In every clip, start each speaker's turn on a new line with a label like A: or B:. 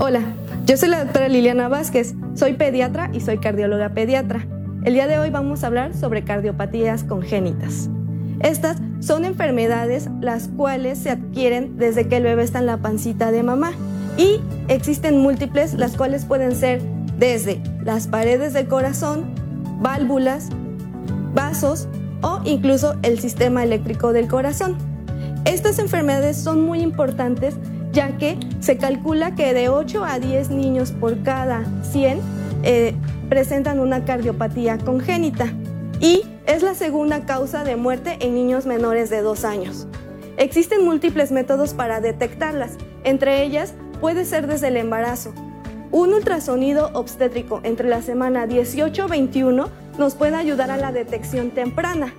A: Hola, yo soy la doctora Liliana Vázquez, soy pediatra y soy cardióloga pediatra. El día de hoy vamos a hablar sobre cardiopatías congénitas. Estas son enfermedades las cuales se adquieren desde que el bebé está en la pancita de mamá y existen múltiples las cuales pueden ser desde las paredes del corazón, válvulas, vasos o incluso el sistema eléctrico del corazón. Estas enfermedades son muy importantes ya que se calcula que de 8 a 10 niños por cada 100 eh, presentan una cardiopatía congénita y es la segunda causa de muerte en niños menores de 2 años. Existen múltiples métodos para detectarlas, entre ellas puede ser desde el embarazo. Un ultrasonido obstétrico entre la semana 18-21 nos puede ayudar a la detección temprana.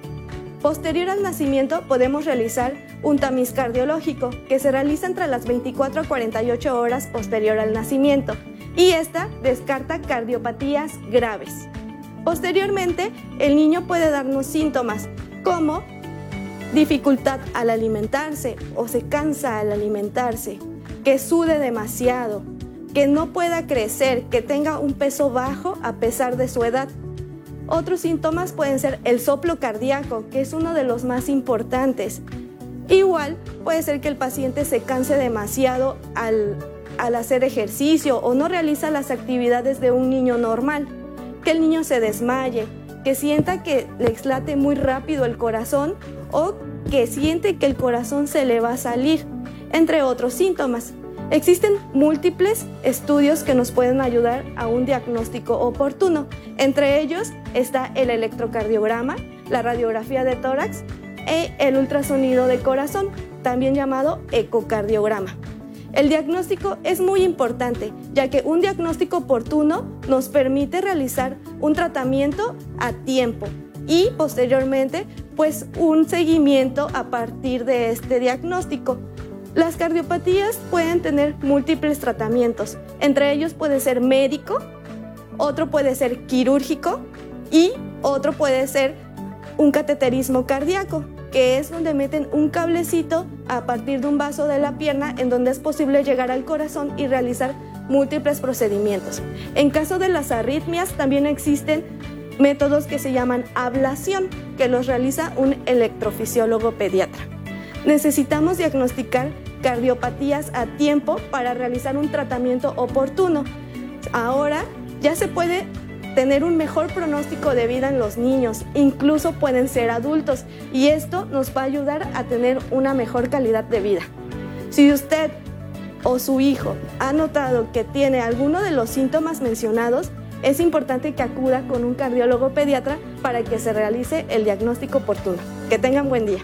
A: Posterior al nacimiento podemos realizar un tamiz cardiológico que se realiza entre las 24 a 48 horas posterior al nacimiento y esta descarta cardiopatías graves. Posteriormente, el niño puede darnos síntomas como dificultad al alimentarse o se cansa al alimentarse, que sude demasiado, que no pueda crecer, que tenga un peso bajo a pesar de su edad otros síntomas pueden ser el soplo cardíaco, que es uno de los más importantes. Igual puede ser que el paciente se canse demasiado al, hacer ejercicio o no realiza las actividades de un niño normal, que el niño se desmaye, que sienta que le late muy rápido el corazón o que siente que el corazón se le va a salir, entre otros síntomas. Existen múltiples estudios que nos pueden ayudar a un diagnóstico oportuno. Entre ellos está el electrocardiograma, la radiografía de tórax e el ultrasonido de corazón, también llamado ecocardiograma. El diagnóstico es muy importante, ya que un diagnóstico oportuno nos permite realizar un tratamiento a tiempo y posteriormente pues un seguimiento a partir de este diagnóstico. Las cardiopatías pueden tener múltiples tratamientos, entre ellos puede ser médico, otro puede ser quirúrgico y otro puede ser un cateterismo cardíaco, que es donde meten un cablecito a partir de un vaso de la pierna en donde es posible llegar al corazón y realizar múltiples procedimientos. En caso de las arritmias también existen métodos que se llaman ablación, que los realiza un electrofisiólogo pediatra. Necesitamos diagnosticar cardiopatías a tiempo para realizar un tratamiento oportuno. Ahora ya se puede tener un mejor pronóstico de vida en los niños, incluso pueden ser adultos, y esto nos va a ayudar a tener una mejor calidad de vida. Si usted o su hijo ha notado que tiene alguno de los síntomas mencionados, es importante que acuda con un cardiólogo pediatra para que se realice el diagnóstico oportuno. Que tengan buen día.